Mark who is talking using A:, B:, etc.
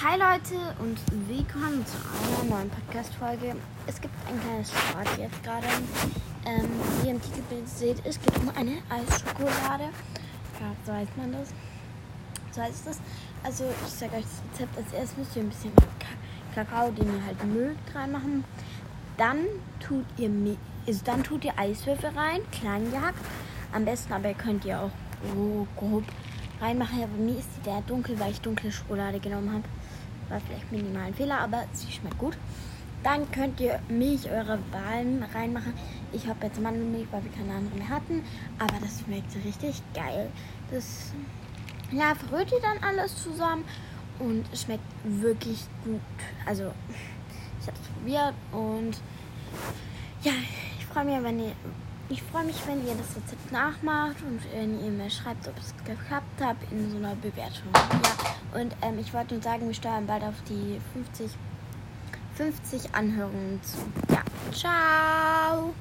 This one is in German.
A: Hi Leute und willkommen zu einer neuen Podcast-Folge. Es gibt ein kleines Sport jetzt gerade. Ähm, wie ihr im Titelbild seht, es geht um eine Eisschokolade. Ja, so heißt man das. So heißt das. Also ich sage euch das Rezept. Als erstes müsst ihr ein bisschen Kakao, den ihr halt mögt, reinmachen. Dann tut ihr, also dann tut ihr Eiswürfel rein, klein gehackt. Am besten aber könnt ihr auch oh, grob reinmachen. Ja, bei mir ist die der dunkel, weil ich dunkle Schokolade genommen habe. War vielleicht minimal ein Fehler, aber sie schmeckt gut. Dann könnt ihr Milch eurer Wahlen reinmachen. Ich habe jetzt Mandelmilch, weil wir keine andere mehr hatten. Aber das schmeckt richtig geil. Das ja, verrührt ihr dann alles zusammen und schmeckt wirklich gut. Also, ich habe es probiert und ja, ich freue mich, wenn ihr ich freue mich, wenn ihr das Rezept nachmacht und wenn ihr mir schreibt, ob es geklappt hat in so einer Bewertung. Ja, und ähm, ich wollte nur sagen, wir steuern bald auf die 50, 50 Anhörungen zu. Ja, ciao!